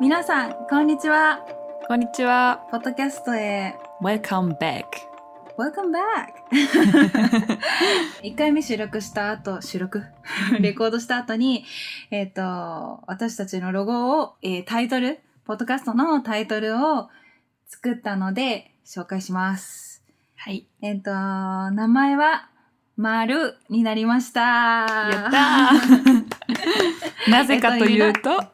皆さん、こんにちは。こんにちは。ポッドキャストへ。Welcome back. Welcome back! 1回目収録した後、収録？レコードした後に、えっ、と、私たちのロゴを、えータイトル、ポッドキャストのタイトルを作ったので、紹介します。はい。えっ、と、名前は、まるになりました。やったーなぜかというと、い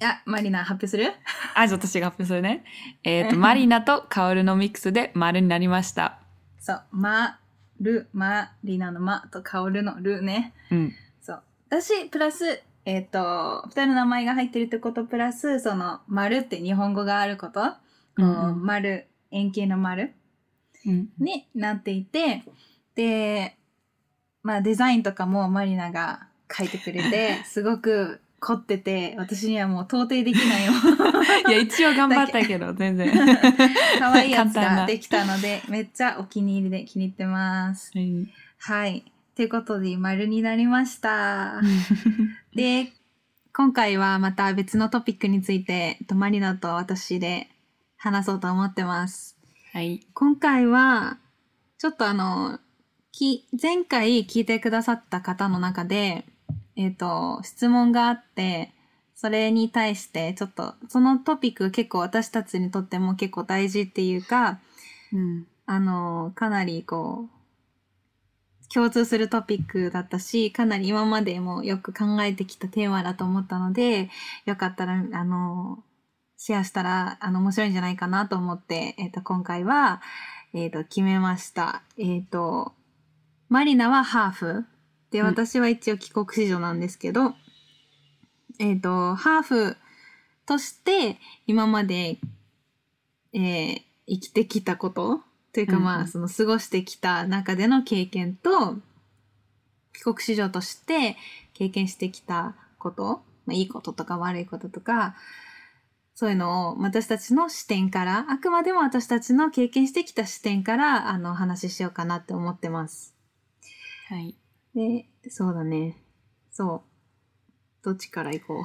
や、マリナ発表する？あ、じゃあ私が発表するね。えっ、と、マリナとカオルのミックスで丸になりました。そう、まる、まリナのまとかおるのるね。うん。そう。私、プラス、えっ、と、二人の名前が入ってるってことプラス、その、丸って日本語があること、こうん丸、円形の丸うん。になっていて、で、まあデザインとかもマリナが書いてくれて、すごく凝ってて、私にはもう到底できないよ。いや、一応頑張ったけど、全然。可愛いやつができたので、めっちゃお気に入りで気に入ってます。うんはい。ということで、丸になりました。で、今回はまた別のトピックについて、えっとマリナと私で話そうと思ってます。はい。今回は、ちょっとあの、き前回聞いてくださった方の中で、えっ、と、質問があって、それに対して、ちょっと、そのトピックが結構私たちにとっても結構大事っていうか、うん。あの、かなりこう、共通するトピックだったし、かなり今までもよく考えてきたテーマだと思ったので、よかったら、あの、シェアしたら、あの、面白いんじゃないかなと思って、えっ、と、今回は、えっ、と、決めました。えっ、と、マリナはハーフ。で、うん私は一応帰国子女なんですけど、えっ、と、ハーフとして、今まで、えー生きてきたことというかうんうんまあ、その過ごしてきた中での経験と、帰国子女として経験してきたこと、まあ、いいこととか悪いこととか、そういうのを私たちの視点から、あくまでも私たちの経験してきた視点から、あの、お話ししようかなって思ってます。はい。で、そうだね。そう。どっちから行こ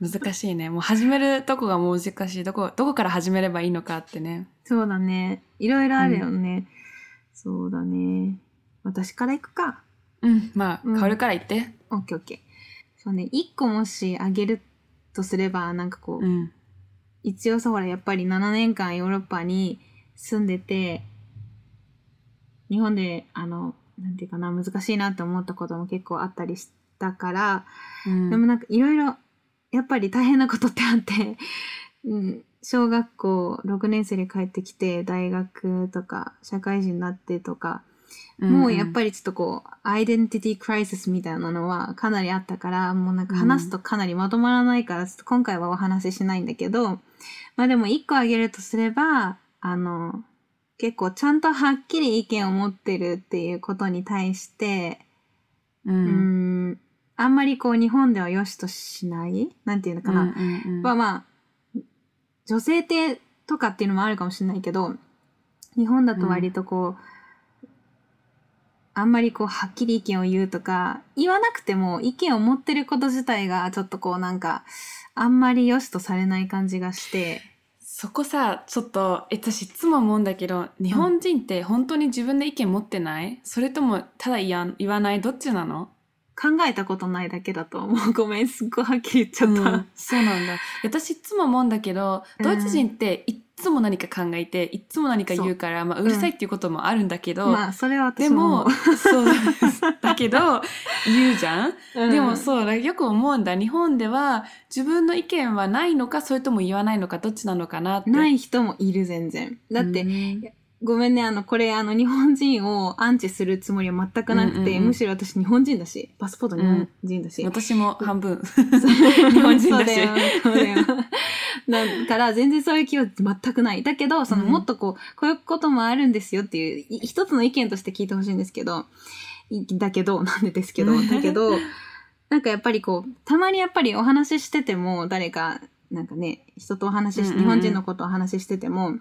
う。難しいね。もう始めるとこがもう難しい。どこ、どこから始めればいいのかってね。そうだね。いろいろあるよね。そうだね。私から行くか。うん。まあ、うんカオルから言って。オッケーオッケー。そうね。一個もしあげるとすれば、なんかこう、うん。一応さ、ほら、やっぱり7年間ヨーロッパに住んでて、日本で、あの、なんていうかな、難しいなって思ったことも結構あったりしたから、うん。でもなんかいろいろ、やっぱり大変なことってあって、うん、小学校6年生で帰ってきて、大学とか、社会人になってとか、もうやっぱりちょっとこう、アイデンティティクライシスみたいなのはかなりあったから、もうなんか話すとかなりまとまらないから、ちょっと今回はお話ししないんだけど、まあでも一個あげるとすれば、あの、結構ちゃんとはっきり意見を持ってるっていうことに対して、う。うん。ん、あんまりこう日本では良しとしない？なんていうのかな？うんうんうん。まあまあ、女性ってとかっていうのもあるかもしれないけど、日本だと割とこう、あんまりこう、はっきり意見を言うとか、言わなくても意見を持ってること自体がちょっとこうなんか、あんまり良しとされない感じがして、そこさ、ちょっと、え私いつも思うんだけど、日本人って本当に自分で意見持ってない？それとも、ただ言わない？どっちなの？考えたことないだけだと思う。ごめん、すっごいはっきり言っちゃった。うんそうなんだ。私いつも思うんだけど、ドイツ人っていっつも何か考えて、いっつも何か言うから、まあ、うるさいっていうこともあるんだけど、まあ、それは私でも思も、そうです。だけど、言うじゃん、う、でもうそう、だよく思うんだ。日本では自分の意見はないのか、それとも言わないのか、どっちなのかなって。。ないい人もいる、全然。だって、うんごめんね、あの、これ、あの、日本人をアンチするつもりは全くなくて、うんうんうんむしろ私日本人だし、パスポート日本人だし。私も半分。日 日本人だしそうだよ。だから、全然そういう気は全くない。だけど、その、うんもっとこう、こういうこともあるんですよっていう、い一つの意見として聞いてほしいんですけど、いだけど、なんでですけど、だけど、なんかやっぱりこう、たまにやっぱりお話ししてても、誰か、なんかね、人とお話しし、うんうんうん日本人のことをお話ししてても、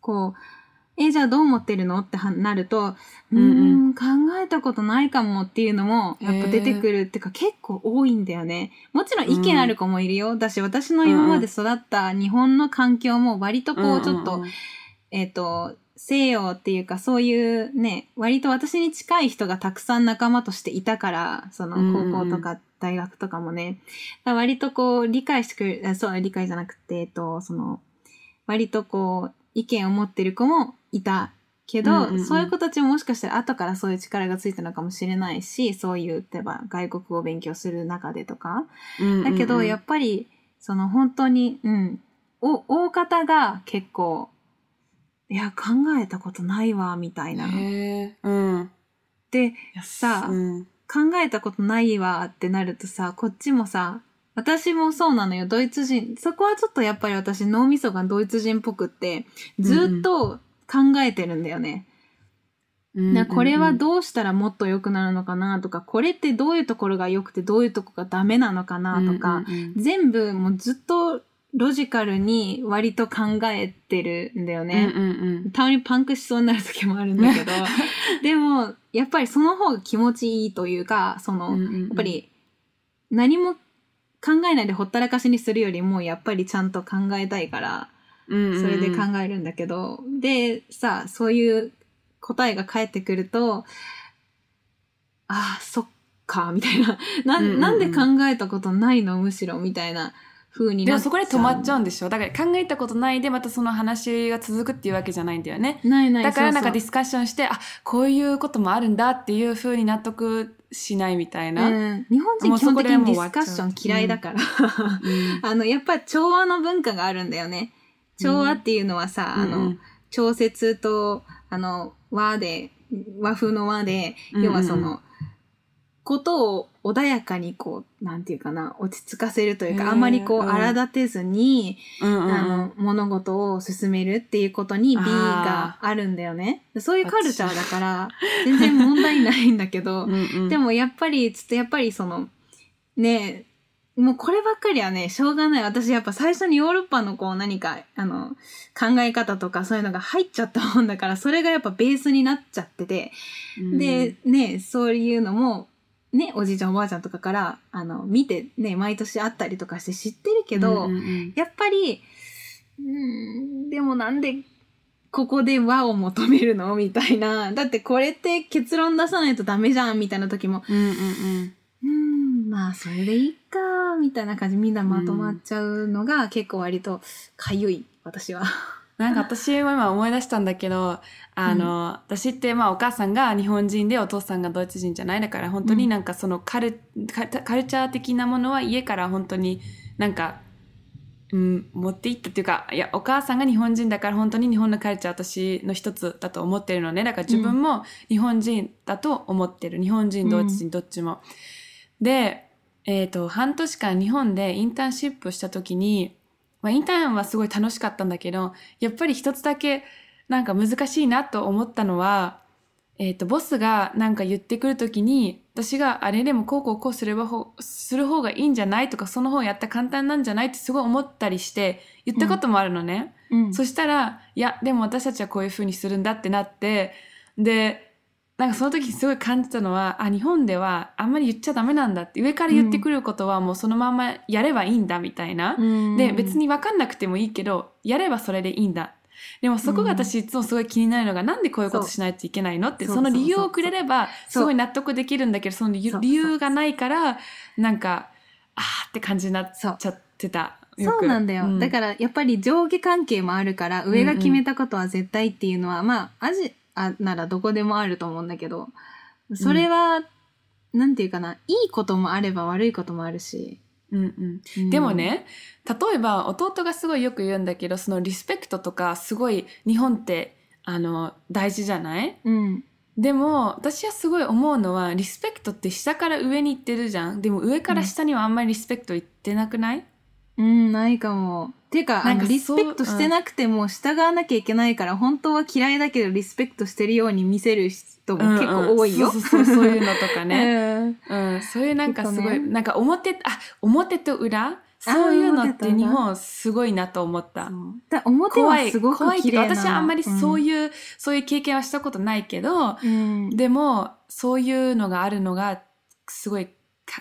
こう、え、じゃあどう思ってるの？ってはなると、うーうん。ん、考えたことないかもっていうのも、やっぱ出てくるっていうか、結構多いんだよね。もちろん意見ある子もいるよ。だし、私の今まで育った日本の環境も割とこう、ちょっと、うん。うんうんえっ、と、西洋っていうかそういうね、割と私に近い人がたくさん仲間としていたから、そのうんうんうん。高校とか大学とかもね、だから割とこう理解してくれる、あそう、理解じゃなくて、えっと、その、割とこう意見を持ってる子もいたけど、うんうんうん。そういう子たちももしかしたら後からそういう力がついたのかもしれないし、そういう、例えば外国語を勉強する中でとか、うんうんうん。だけど、やっぱり、その本当に、うん、お、大方が結構、いや、考えたことないわ、みたいな。うん。で、さあうん。考えたことないわってなるとさ、こっちもさ、私もそうなのよ、ドイツ人。そこはちょっとやっぱり私脳みそがドイツ人っぽくって、ずっと考えてるんだよね。うんなこれはうんどうしたらもっと良くなるのかなとか、これってどういうところが良くてどういうとこがダメなのかなとか、うんうんうん。全部もうずっとロジカルに割と考えてるんだよね。うんうん。たまにパンクしそうになる時もあるんだけど、でも、やっぱりその方が気持ちいいというか、その、うんうんうん。やっぱり何も考えないでほったらかしにするよりも、やっぱりちゃんと考えたいから、うんうんうん。それで考えるんだけど、で、さ、そういう答えが返ってくると、ああ、そっか、みたいな。な、うんなんで考えたことないのむしろ、みたいな風にでもなっちゃう。そこで止まっちゃうんでしょ。だから考えたことないでまたその話が続くっていうわけじゃないんだよね。ないないだからなんかディスカッションして、あ、こういうこともあるんだっていう風に納得しないみたいな。うん、日本人基本的にディスカッション嫌いだから、うん あのやっぱり調和の文化があるんだよね調和っていうのはさ、あのうん。うん調節とあの和で和風の和で要はその、うん。うんうんことを穏やかにこうなんていうかな落ち着かせるというかあんまりこううん。荒立てずに、あの物事を進めるっていうことに美があるんだよね。そういうカルチャーだから全然問題ないんだけど、うんうん。でもやっぱり、ちょっとやっぱりその、ねえ、もうこればっかりはね、しょうがない。私やっぱ最初にヨーロッパのこう何か、あの、考え方とかそういうのが入っちゃったもんだから、それがやっぱベースになっちゃってて、うん。で、ねそういうのも、ね、おじいちゃんおばあちゃんとかから、あの、見てね、毎年あったりとかして知ってるけど、うんうんうん。やっぱり、うーん、でもなんで、ここで和を求めるの？みたいな。だってこれって結論出さないとダメじゃん？みたいな時も、うんうんうん。うーん、まあそれでいいか、みたいな感じみんなまとまっちゃうのが結構割とかゆい、私は。なんか私も今思い出したんだけど、あの、私ってまあお母さんが日本人でお父さんがドイツ人じゃないだから本当になんかそのカル,カ、カルチャー的なものは家から本当になんか、うん、持っていったっていうか、いや、お母さんが日本人だから本当に日本のカルチャー私の一つだと思ってるのね。だから自分も日本人だと思ってる。日本人、ドイツ人、どっちも。で、えっ、と、半年間日本でインターンシップした時に、まあ、インターンはすごい楽しかったんだけど、やっぱり一つだけなんか難しいなと思ったのは、えっ、と、ボスがなんか言ってくるときに、私があれでもこうこうこうすればほする方がいいんじゃないとか、その方やったら簡単なんじゃないってすごい思ったりして、言ったこともあるのね。うんそしたら、いや、でも私たちはこういう風にするんだってなって、で、なんかその時すごい感じたのは、あ、日本ではあんまり言っちゃダメなんだって、上から言ってくることはもうそのままやればいいんだみたいな。で、別に、に分かんなくてもいいけど、やればそれでいいんだ。でもそこが私いつもすごい気になるのが、なんでこういうことしないといけないのって、その理由をくれれば、すごい納得できるんだけど、その理由がないから、なんか、あーって感じになっちゃってた。そうなんだよ。だら、からやっぱり上下関係もあるから、上が決めたことは絶対っていうのは、まあ、アジアならどこでもあると思うんだけど、それは、なんていうかな、いいこともあれば悪いこともあるし。うんうん。うんでも、ね、例えば弟がすごいよく言うんだけど、そのリスペクトとかすごい日本って、あの、大事じゃない？うん。でも、私はすごい思うのは、リスペクトって下から上に行ってるじゃん。でも上から下にはあんまりリスペクト行ってなくない、うん、ないかも。ていうか、なんかリスペクトしてなくても従わなきゃいけないから、本当は嫌いだけどリスペクトしてるように見せる人も結構多いよ。うんうんそうそうそういうのとかね。ね。うん、そういうなんかすごい、ねなんか表、あ、表と裏？そういうのって日本すごいなと思った。だ表は怖いすごく怖いっていうか綺麗な私はあんまりそうういう、そういう経験はしたことないけど、ん、うんでもそういうのがあるのがすごいか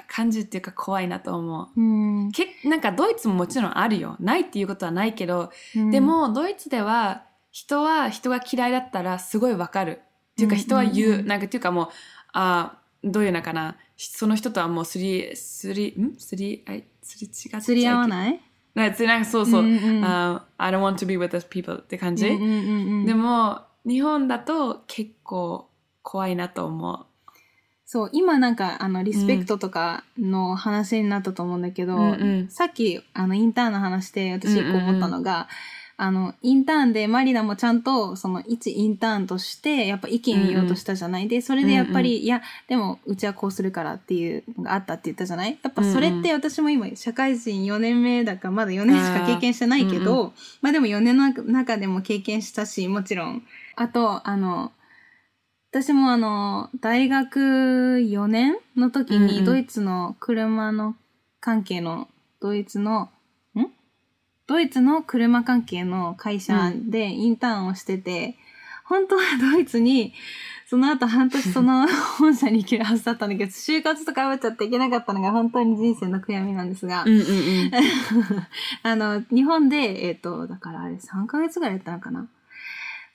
感じっていうか怖いなと思う。うんけなんかドイツももちろんあるよ。ないっていうことはないけど、うんでもドイツでは人は人が嫌いだったらすごいわかる。っていうか人は言う。うんうんうんなんかっていうかもう、あーどういうのかな。その人とはもうすり、すり、ん？すり、あいすり違っちゃいけ釣り合わない？なんかなんかそうそう。んんんあー I don't want to be with those people って感じ。うんうんうんうんでも日本だと結構怖いなと思う。そう今なんかあのリスペクトとかの話になったと思うんだけど、うんうん。さっきあのインターンの話で私一個思ったのが、あのインターンでマリナもちゃんとその一インターンとしてやっぱ意見言おうとしたじゃない、でそれでやっぱり、いやでもうちはこうするからっていうのがあったって言ったじゃない？やっぱそれって私も今社会人4年目だからまだ4年しか経験してないけど、うんまあでも4年の中でも経験したしもちろん。あとあの私もあの大学4年の時うんうんにドイツの車の関係のドイツのん？ドイツの車関係の会社でインターンをしてて、本当はドイツにその後半年その本社に行けるはずだったんだけど就活とかぶっちゃっていけなかったのが本当に人生の悔やみなんですが、うんうんうん。あの、日本で、えっ、と、だからあれ3ヶ月ぐらいやったのかな？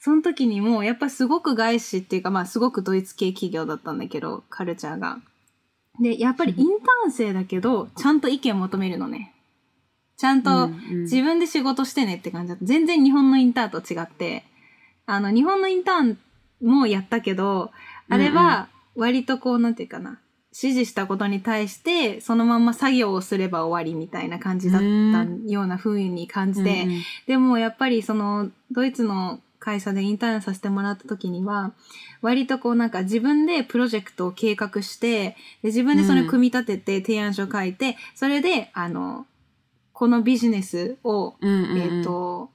その時にも、やっぱすごく外資っていうか、まあすごくドイツ系企業だったんだけど、カルチャーが。で、やっぱりインターン生だけど、ちゃんと意見求めるのね。ちゃんと自分で仕事してねって感じだった。全然日本のインターンと違って、あの、日本のインターンもやったけど、あれは割とこう、なんていうかな。指示したことに対して、そのまんま作業をすれば終わりみたいな感じだったような風に感じて、でもやっぱりそのドイツの会社でインターンさせてもらった時には割とこうなんか自分でプロジェクトを計画してで自分でそれを組み立てて提案書書いて、それであのこのビジネスを、えっ、と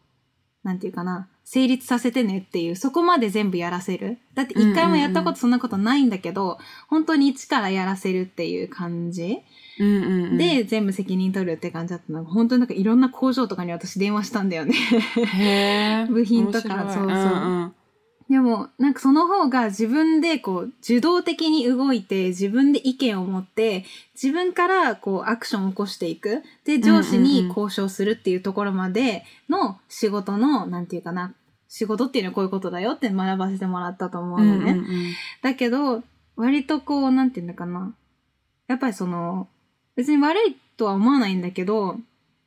なんていうかな成立させてねっていうそこまで全部やらせる。だって一回もやったことそんなことないんだけど、本当に一からやらせるっていう感じ、うんうんうん、で全部責任取るって感じだったの。が本当になんかいろんな工場とかに私電話したんだよね。部品とか。そうそう。うんうん。でもなんかその方が自分でこう受動的に動いて自分で意見を持って自分からこうアクションを起こしていく。で上司に交渉するっていうところまでの仕事のなんていうかな。仕事っていうのはこういうことだよって学ばせてもらったと思うのね。うんうんうん。だけど割とこうなんていうんだかな。やっぱりその別に悪いとは思わないんだけど、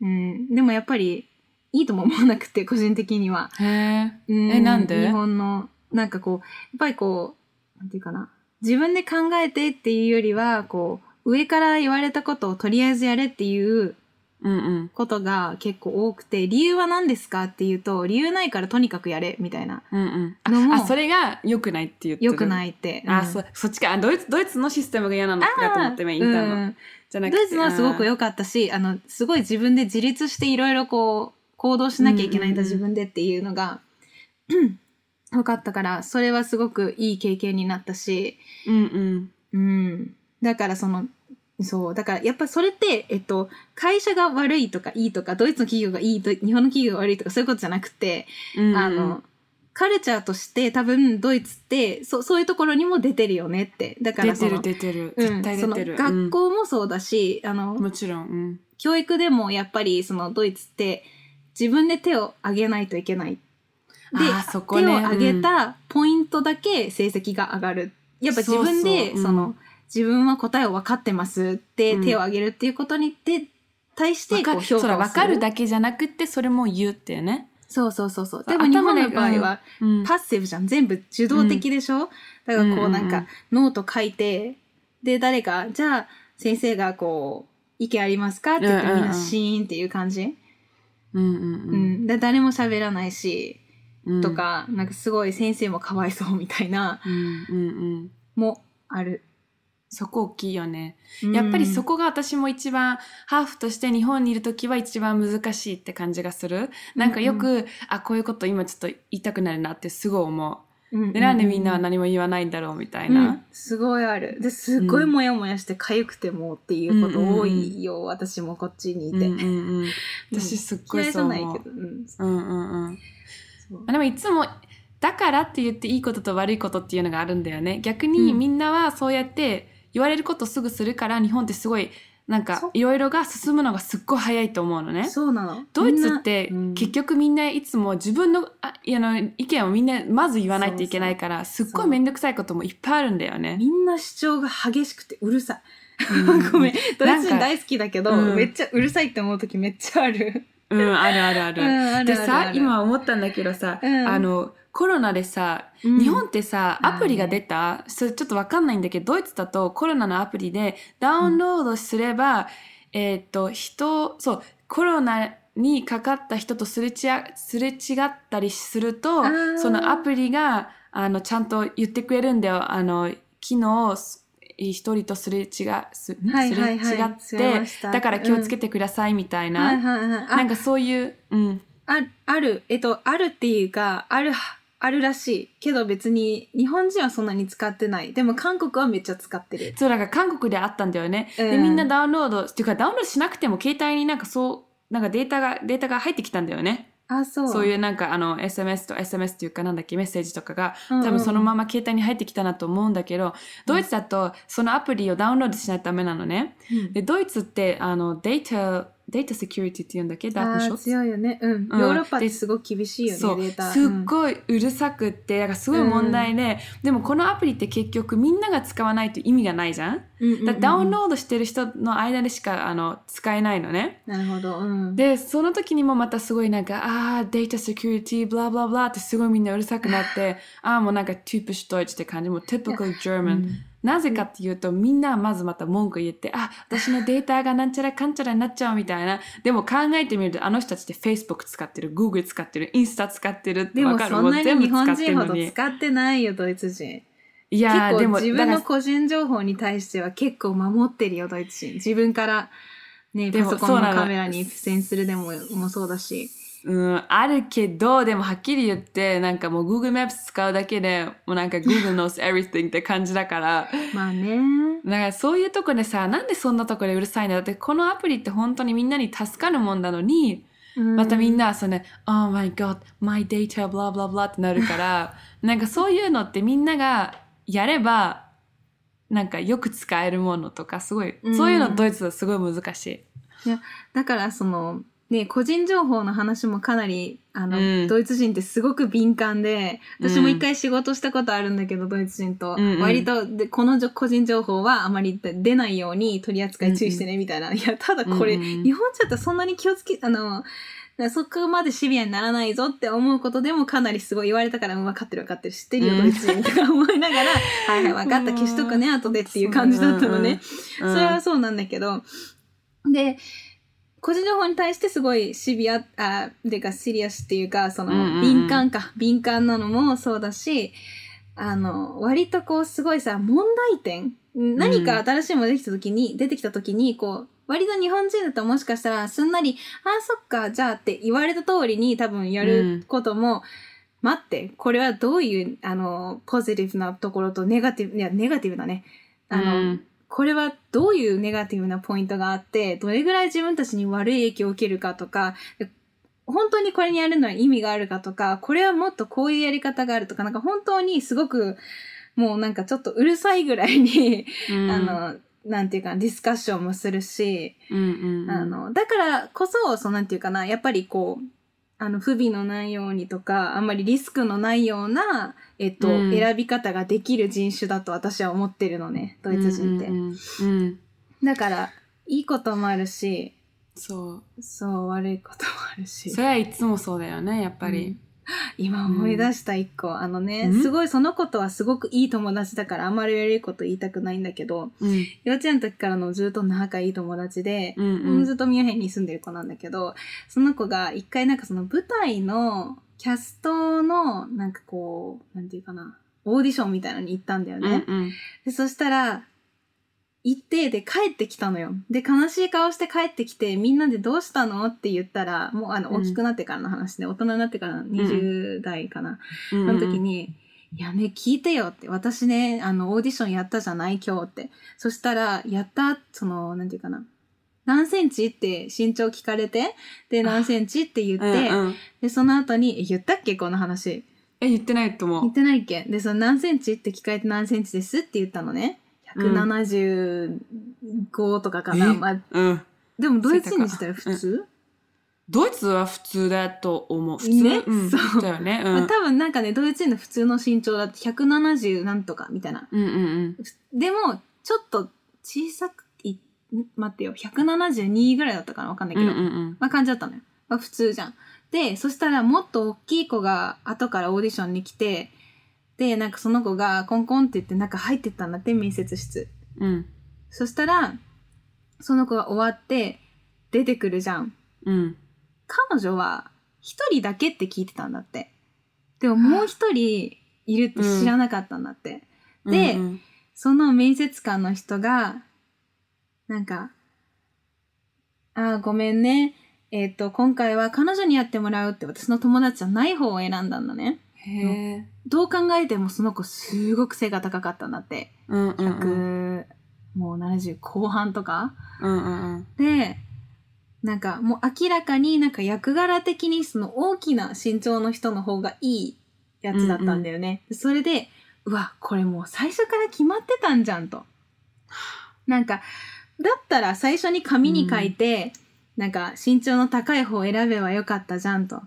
うん、でもやっぱりいいとも思わなくて個人的には。へーうんえなんで？日本の、なんかこう、やっぱりこう、なんていうかな。自分で考えてっていうよりは、こう、上から言われたことをとりあえずやれっていううんうん。ことが結構多くて、理由は何ですかっていうと、理由ないからとにかくやれ、みたいな。うんうん。ああそれが良くないって言ってる。良くないって。あ、うん。そそっちか。あドイツドイツのシステムが嫌なのかと思って今インターンの、うんじゃなくてドイツのはすごく良かったし、あの、すごい自分で自立していろいろこう、行動しなきゃいけないんだ、自分でっていうのが、分かったから、それはすごくいい経験になったし、うんうん。うん。だからその、そう。だからやっぱそれって、えっと、会社が悪いとかいいとか、ドイツの企業がいいと、日本の企業が悪いとかそういうことじゃなくて、うんうん。あの、カルチャーとして多分ドイツって、そそういうところにも出てるよねって。だから出てる出てる。うん。絶対出てる、学校もそうだし、あのうん、もちろん、うん、教育でもやっぱりそのドイツって自分で手を挙げないといけない。で、ね。手を挙げたポイントだけ成績が上がる。やっぱ自分でその自分は答えを分かってますってうん。手を挙げるっていうことにで対してこう評価をする。分かるだけじゃなくてそれも言うっていうね、そうそうそうそう。でも日本の場合はうん、パッシブじゃん。全部受動的でしょ、だからこうなんかノート書いて、で誰か、じゃあ先生がこう意見ありますかって言ってみんなシーンっていう感じ？うんうんううんん、で誰も喋らないし、うん。とか、なんかすごい先生もかわいそうみたいな、うんうんうん。もある。そこ大きいよねやっぱりそこ、こが私も一番ハーフとして日本にいる時は一番難しいって感じがするなんかよく、あこういうこと今ちょっと言いたくなるなってすごい思ううんで、なんでみんなは何も言わないんだろうみたいな。うんすごいある。で、すっごいモヤモヤして痒くてもっていうこと多いよ。私もこっちにいて。うんうんうん、私すっごいそう思う。うん。うんうんうん。そうまあでもいつもだからって言っていいことと悪いことっていうのがあるんだよね逆にうんみんなはそうやって言われることすぐするから日本ってすごいなんかいろいろが進むのがすっごい早いと思うのねそうなの。ドイツって結局みんないつも自分のああの意見をみんなまず言わないといけないからすっごい面倒くさいこともいっぱいあるんだよね。みんな主張が激しくてうるさい。うん ごめん。ドイツ人大好きだけど、うんめっちゃうるさいって思う時めっちゃある。うん、あるあるある。うんあるでさ今思ったんだけどさ、うん。あのコロナでさうん。日本ってさ、うんアプリが出た、それちょっとわかんないんだけど、ドイツだとコロナのアプリでダウンロードすれば、えーっと、人、そう、コロナにかかった人とすれちあすれ違ったりするとそのアプリが、あの、ちゃんと言ってくれるんだよ。あの、昨日、す一人とすれ違す、すはいはいはいれ違ってだから気をつけてくださいみたいな。はいはいはい。あなんかそういう、うん。あある、えっと、あるっていうか、ある、あるらしい。けど別に、日本人はそんなに使ってない。でも韓国はめっちゃ使ってる。そう、だから韓国であったんだよね。で、うんみんなダウンロード、っていうかダウンロードしなくても携帯になんかそう、なんかデータが、データが入ってきたんだよね。あ、そう。そういうなんかあの SMS と SMS っていうかなんだっけメッセージとかが多分そのまま携帯に入ってきたなと思うんだけど、ドイツだとそのアプリをダウンロードしないとダメなのね。うんで、ドイツってあのデータ、データセキュリティって言うんだっけ？あダーー強いよね。うん。うんヨーロッパってすごく厳しいよね、そうデータ。すっごいうるさくって、だからすごい問題で、でもこのアプリって結局みんなが使わないと意味がないじゃん？うんうんうんだダウンロードしてる人の間でしかあの使えないのね。なるほど。うん。で、その時にもまたすごいなんか、ああ、データセキュリティ、ブラブラブラってすごいみんなうるさくなって、ああ、もうなんか typisch Deutsch って感じ、もう typical う German。んなぜかっていうと、みんなまずまた文句言って、あ、私のデータがなんちゃらかんちゃらになっちゃうみたいな。でも考えてみると、あの人たちって Facebook 使ってる、Google 使ってる、インスタ使ってるってでもわかるそんなに日本人ほど。使ってないよ、ドイツ人。いやー、でも、自分の個人情報に対しては結構守ってるよ、ドイツ人。自分から、ね、でもパソコンのカメラに付箋するでももそうだし。うん、あるけど、でもはっきり言って、なんかもう Google Maps 使うだけで、もうなんか Google knows everything って感じだから、まあね。だからそういうとこでさ、なんでそんなとこでうるさいんだだってこのアプリって本当にみんなに助かるもんなのに、またみんな、なその、Oh my god, my data, blah blah blah ってなるから、なんかそういうのってみんながやれば、なんかよく使えるものとか、すごい、うんそういうのドイツはすごい難しい。だからその、ね、個人情報の話もかなり、あの、うん。ドイツ人ってすごく敏感で、私も一回仕事したことあるんだけど、ドイツ人と。うんうん。割とで、このじょ個人情報はあまり出ないように取り扱い注意してね、みたいな。いや、ただこれ、うんうん。日本人だったらそんなに気をつけ、あの、そこまでシビアにならないぞって思うことでもかなりすごい言われたから、うん、分かってる分かってる、知ってるよ、うん。ドイツ人とか思いながら、はいはい、分かった、消しとくね、後でっていう感じだったのね。うん。それはそうなんだけど、で、個人情報に対してすごいシビア、あ、でかシリアスっていうか、その、うんうんうん。敏感か、敏感なのもそうだし、あの、割とこうすごいさ、問題点何か新しいものできた時に、出てきた時に、こう、割と日本人だともしかしたらすんなり、あ、そっか、じゃあって言われた通りに多分やることも、待って、これはどういう、あの、ポジティブなところとネガティブ、いや、ネガティブだね。あの、うんこれはどういうネガティブなポイントがあって、どれぐらい自分たちに悪い影響を受けるかとか、本当にこれにやるのは意味があるかとか、これはもっとこういうやり方があるとか、なんか本当にすごく、もうなんかちょっとうるさいぐらいに、うん。あの、なんていうか、ディスカッションもするし、うんうんうん。あの、だからこそ、そうなんていうかな、やっぱりこう、あの、不備のないようにとか、あんまりリスクのないような、えっと、うん選び方ができる人種だと私は思ってるのね、ドイツ人って。うんうんだから、いいこともあるし、そう。そう、悪いこともあるしそ。れはいつもそうだよね、やっぱり。今思い出した一個、あのね、うん？すごいその子とはすごくいい友達だからあんまり悪いこと言いたくないんだけど、うん。幼稚園の時からのずっと仲いい友達で、うんうん。ずっとミュンヘンに住んでる子なんだけど、その子が一回なんかその舞台のキャストのなんかこう、なんていうかな、オーディションみたいなのに行ったんだよね。うんうん。でそしたら、行って、で、帰ってきたのよ。で、悲しい顔して帰ってきて、みんなでどうしたの？って言ったら、もうあの、うん大きくなってからの話で、大人になってからの20代かな。うんその時に、いやね、聞いてよって。私ね、あの、オーディションやったじゃない今日って。そしたら、やった、その、なんていうかな。何センチ？って身長聞かれて、で、何センチ？って言って、うんうんで、その後に、え言ったっけ？この話。え、言ってないと思う。言ってないっけ？で、その何センチ？って聞かれて何センチです？って言ったのね。175とかかな。え？まあ、うん。でもドイツ人にしたら普通、ドイツは普通だと思う。普通、ね？うん、そうだよね。うん。まあ、多分なんかね、ドイツ人の普通の身長だって170なんとかみたいな。うんうんでも、ちょっと小さくい、ん待ってよ、172ぐらいだったかな？わかんないうん。けど。うんうんうん。まあ感じだったのよ。まあ普通じゃん。で、そしたらもっと大きい子が後からオーディションに来て、で、なんかその子がコンコンって言って中入ってったんだって、面接室。うん。そしたら、その子が終わって出てくるじゃん。うん。彼女は一人だけって聞いてたんだって。でももう一人いるって知らなかったんだって。でうんうんその面接官の人が、なんか、ああ、ごめんね。えっ、と、今回は彼女にやってもらうって私の友達じゃない方を選んだんだね。へえ。どう考えてもその子すごく背が高かったんだって。うんうんうん。100、もう70後半とか。うんうんうん。で、なんかもう明らかになんか役柄的にその大きな身長の人の方がいいやつだったんだよね。それで、うわ、これもう最初から決まってたんじゃんと。なんか、だったら最初に紙に書いて、なんか身長の高い方を選べばよかったじゃんと。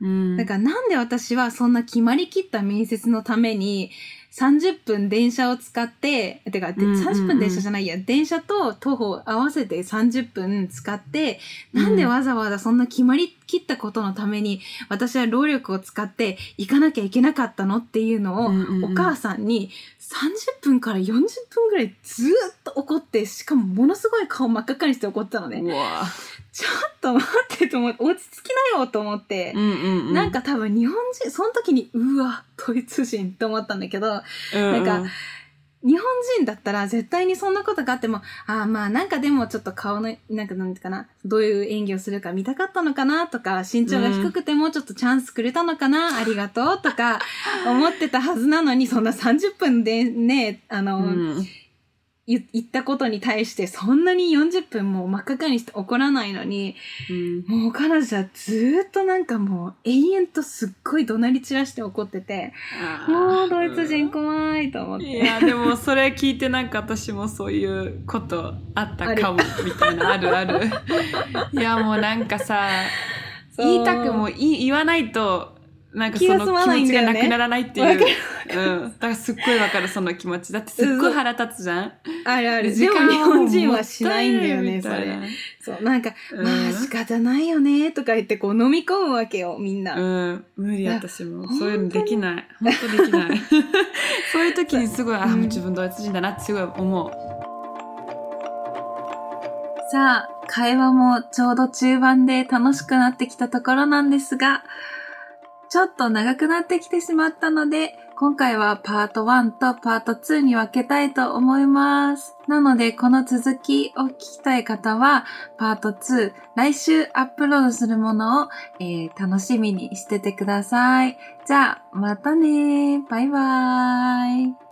うん。だからなんで私はそんな決まりきった面接のために30分電車を使って、てか、でうんうんうん30分電車じゃないや、電車と徒歩合わせて30分使って、なんでわざわざそんな決まりきったことのために私は労力を使って行かなきゃいけなかったのっていうのをうんうんうんお母さんに30分から40分ぐらいずーっと怒って、しかもものすごい顔真っ赤っかにして怒ってたのね。うわ。ちょっと待ってと思って、落ち着きなよと思って。うんうんうん。なんか多分日本人、その時に、うわ、ドイツ人って思ったんだけど、うんうん、なんか日本人だったら絶対にそんなことがあっても、ああまあなんかでもちょっと顔の、なんかなんていうかな、どういう演技をするか見たかったのかなとか、身長が低くてもちょっとチャンスくれたのかな、ありがとうとか思ってたはずなのに、そんな30分でね、あの、うん。言言ったことに対してそんなに40分も真っ赤にして怒らないのに、うん。もう彼女はずーっとなんかもう永遠とすっごい怒鳴り散らして怒ってて、もうドイツ人怖いと思って。いやでもそれ聞いてなんか私もそういうことあったかもみたいなあるある いやもうなんかさ言いたくも言わないとなんかその気持ちがなくならないっていう、うん、だからすっごいわかる。その気持ちだってすっごい腹立つじゃん。あるある。時でも日本人はしないんだよね、それ。み。そう、なんか、うん。まあ仕方ないよね、とか言ってこう飲み込むわけよ、みんな。うん、無理私も。そういうのできない。本当できない。そう。いう時にすごいあ、うん。もう自分ドイツ人だなってすごい思う。さあ、会話もちょうど中盤で楽しくなってきたところなんですが、ちょっと長くなってきてしまったので、今回はパート1とパート2に分けたいと思います。なので、この続きを聞きたい方は、パート2、来週アップロードするものを、えー楽しみにしててください。じゃあ、またねバイバーイ。